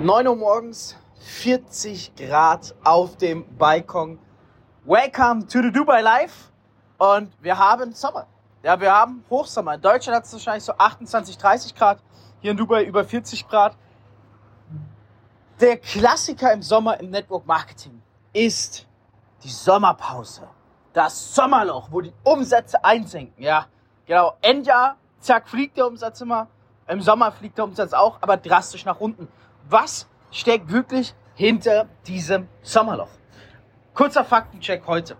9 Uhr morgens, 40 Grad auf dem Balkon. Welcome to the Dubai Life. Und wir haben Sommer. Ja, wir haben Hochsommer. In Deutschland hat es wahrscheinlich so 28, 30 Grad. Hier in Dubai über 40 Grad. Der Klassiker im Sommer im Network Marketing ist die Sommerpause. Das Sommerloch, wo die Umsätze einsenken. Ja, genau. Endjahr, zack, fliegt der Umsatz immer. Im Sommer fliegt der Umsatz auch, aber drastisch nach unten was steckt wirklich hinter diesem Sommerloch? Kurzer Faktencheck heute.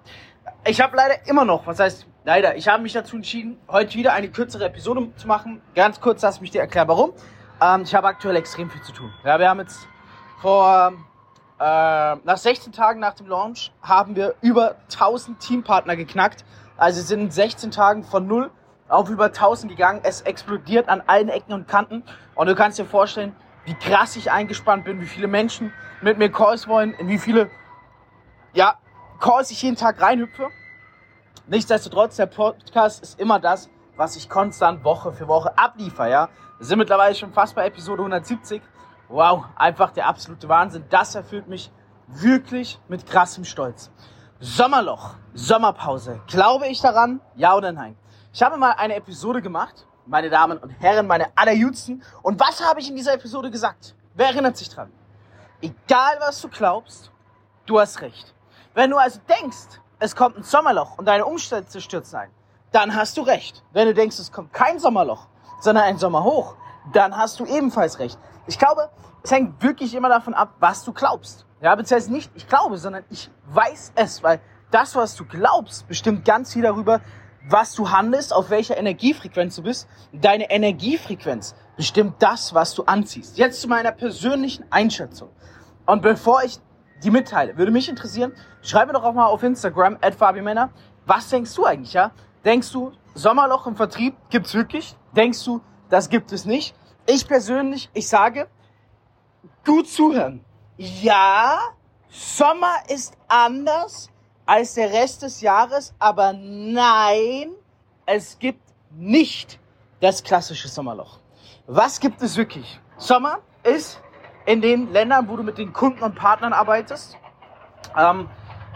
Ich habe leider immer noch, was heißt leider, ich habe mich dazu entschieden, heute wieder eine kürzere Episode zu machen. Ganz kurz, lass mich dir erklären, warum. Ähm, ich habe aktuell extrem viel zu tun. Ja, wir haben jetzt vor, äh, nach 16 Tagen nach dem Launch haben wir über 1000 Teampartner geknackt. Also sind in 16 Tagen von null auf über 1000 gegangen. Es explodiert an allen Ecken und Kanten. Und du kannst dir vorstellen, wie krass ich eingespannt bin, wie viele Menschen mit mir Calls wollen, in wie viele ja, Calls ich jeden Tag reinhüpfe. Nichtsdestotrotz, der Podcast ist immer das, was ich konstant Woche für Woche abliefer, ja. Wir sind mittlerweile schon fast bei Episode 170. Wow, einfach der absolute Wahnsinn. Das erfüllt mich wirklich mit krassem Stolz. Sommerloch, Sommerpause. Glaube ich daran? Ja oder nein? Ich habe mal eine Episode gemacht meine Damen und Herren, meine allerjüngsten. Und was habe ich in dieser Episode gesagt? Wer erinnert sich dran? Egal was du glaubst, du hast recht. Wenn du also denkst, es kommt ein Sommerloch und deine Umstände stürzen ein, dann hast du recht. Wenn du denkst, es kommt kein Sommerloch, sondern ein Sommerhoch, dann hast du ebenfalls recht. Ich glaube, es hängt wirklich immer davon ab, was du glaubst. Ja, beziehungsweise nicht ich glaube, sondern ich weiß es, weil das, was du glaubst, bestimmt ganz viel darüber, was du handelst, auf welcher Energiefrequenz du bist. Deine Energiefrequenz bestimmt das, was du anziehst. Jetzt zu meiner persönlichen Einschätzung. Und bevor ich die mitteile, würde mich interessieren, schreib mir doch auch mal auf Instagram, Männer, was denkst du eigentlich, ja? Denkst du, Sommerloch im Vertrieb gibt's wirklich? Denkst du, das gibt es nicht? Ich persönlich, ich sage, gut zuhören. Ja, Sommer ist anders als der Rest des Jahres, aber nein, es gibt nicht das klassische Sommerloch. Was gibt es wirklich? Sommer ist in den Ländern, wo du mit den Kunden und Partnern arbeitest, ähm,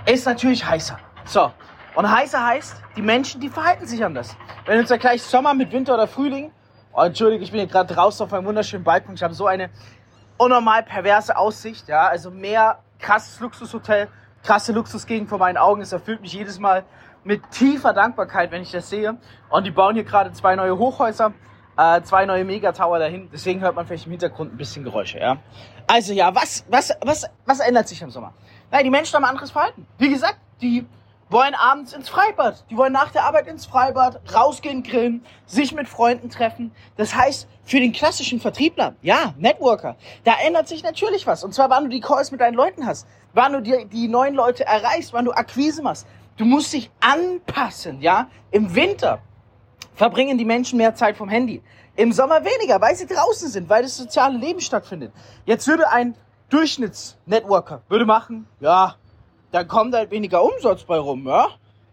ist natürlich heißer. So. Und heißer heißt, die Menschen, die verhalten sich anders. Wenn du jetzt vergleichst Sommer mit Winter oder Frühling, oh, Entschuldige, ich bin hier gerade draußen auf einem wunderschönen Balkon, ich habe so eine unnormal perverse Aussicht, ja, also mehr krasses Luxushotel, krasse Luxusgegend vor meinen Augen. Es erfüllt mich jedes Mal mit tiefer Dankbarkeit, wenn ich das sehe. Und die bauen hier gerade zwei neue Hochhäuser, äh, zwei neue Megatower dahin. Deswegen hört man vielleicht im Hintergrund ein bisschen Geräusche, ja. Also ja, was, was, was, was ändert sich im Sommer? Nein, die Menschen haben ein anderes Verhalten. Wie gesagt, die wollen abends ins Freibad. Die wollen nach der Arbeit ins Freibad, rausgehen, grillen, sich mit Freunden treffen. Das heißt, für den klassischen Vertriebler, ja, Networker, da ändert sich natürlich was. Und zwar, wann du die Calls mit deinen Leuten hast, wann du die, die neuen Leute erreichst, wann du Akquise machst. Du musst dich anpassen, ja. Im Winter verbringen die Menschen mehr Zeit vom Handy. Im Sommer weniger, weil sie draußen sind, weil das soziale Leben stattfindet. Jetzt würde ein Durchschnittsnetworker würde machen, ja, dann kommt halt weniger Umsatz bei rum, ja?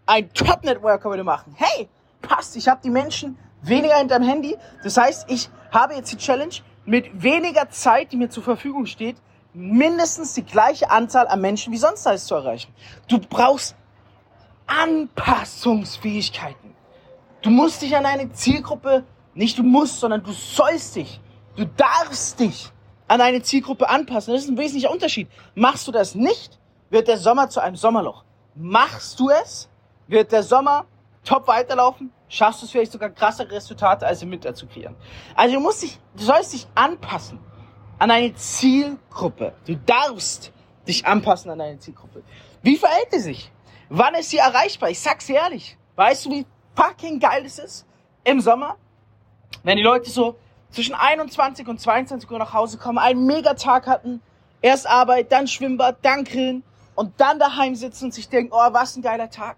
Ein Top-Networker würde machen, hey, passt, ich habe die Menschen weniger hinterm Handy. Das heißt, ich habe jetzt die Challenge, mit weniger Zeit, die mir zur Verfügung steht, mindestens die gleiche Anzahl an Menschen wie sonst alles zu erreichen. Du brauchst Anpassungsfähigkeiten. Du musst dich an eine Zielgruppe, nicht du musst, sondern du sollst dich, du darfst dich an eine Zielgruppe anpassen. Das ist ein wesentlicher Unterschied. Machst du das nicht, wird der Sommer zu einem Sommerloch. Machst du es, wird der Sommer top weiterlaufen, schaffst du es vielleicht sogar krassere Resultate als im Winter zu kreieren. Also du musst dich, du sollst dich anpassen an eine Zielgruppe. Du darfst dich anpassen an eine Zielgruppe. Wie verhält sie sich? Wann ist sie erreichbar? Ich sag's ehrlich. Weißt du, wie fucking geil es ist? Im Sommer, wenn die Leute so zwischen 21 und 22 Uhr nach Hause kommen, einen Megatag hatten, erst Arbeit, dann Schwimmbad, dann Grillen, und dann daheim sitzen und sich denken, oh, was ein geiler Tag.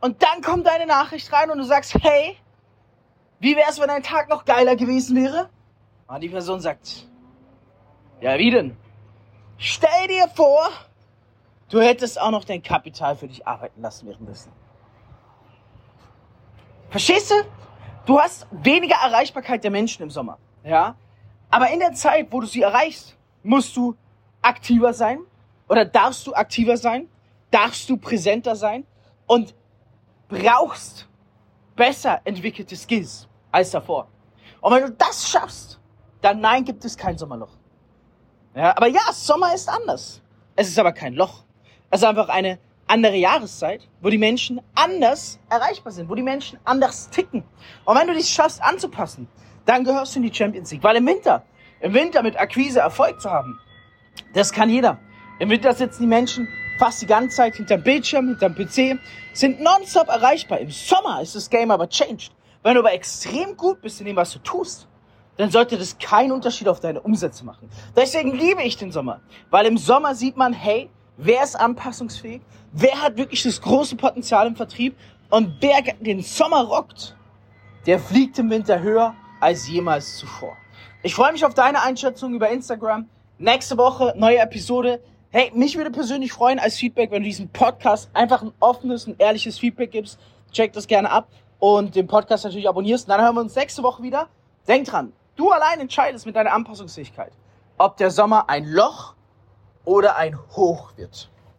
Und dann kommt deine Nachricht rein und du sagst, hey, wie wär's, wenn dein Tag noch geiler gewesen wäre? Und die Person sagt, ja, wie denn? Stell dir vor, du hättest auch noch dein Kapital für dich arbeiten lassen währenddessen. Verstehst du? Du hast weniger Erreichbarkeit der Menschen im Sommer, ja? Aber in der Zeit, wo du sie erreichst, musst du aktiver sein oder darfst du aktiver sein, darfst du präsenter sein und brauchst besser entwickelte Skills als davor. Und wenn du das schaffst, dann nein, gibt es kein Sommerloch. Ja, aber ja, Sommer ist anders. Es ist aber kein Loch. Es ist einfach eine andere Jahreszeit, wo die Menschen anders erreichbar sind, wo die Menschen anders ticken. Und wenn du dich schaffst anzupassen, dann gehörst du in die Champions League. Weil im Winter, im Winter mit Akquise Erfolg zu haben, das kann jeder. Im Winter sitzen die Menschen fast die ganze Zeit hinterm Bildschirm, hinterm PC, sind nonstop erreichbar. Im Sommer ist das Game aber changed. Wenn du aber extrem gut bist in dem, was du tust, dann sollte das keinen Unterschied auf deine Umsätze machen. Deswegen liebe ich den Sommer, weil im Sommer sieht man, hey, wer ist anpassungsfähig, wer hat wirklich das große Potenzial im Vertrieb und wer den Sommer rockt, der fliegt im Winter höher als jemals zuvor. Ich freue mich auf deine Einschätzung über Instagram. Nächste Woche neue Episode. Hey, mich würde persönlich freuen als Feedback, wenn du diesem Podcast einfach ein offenes und ehrliches Feedback gibst. Check das gerne ab und den Podcast natürlich abonnierst. dann hören wir uns nächste Woche wieder. Denk dran, du allein entscheidest mit deiner Anpassungsfähigkeit, ob der Sommer ein Loch oder ein Hoch wird.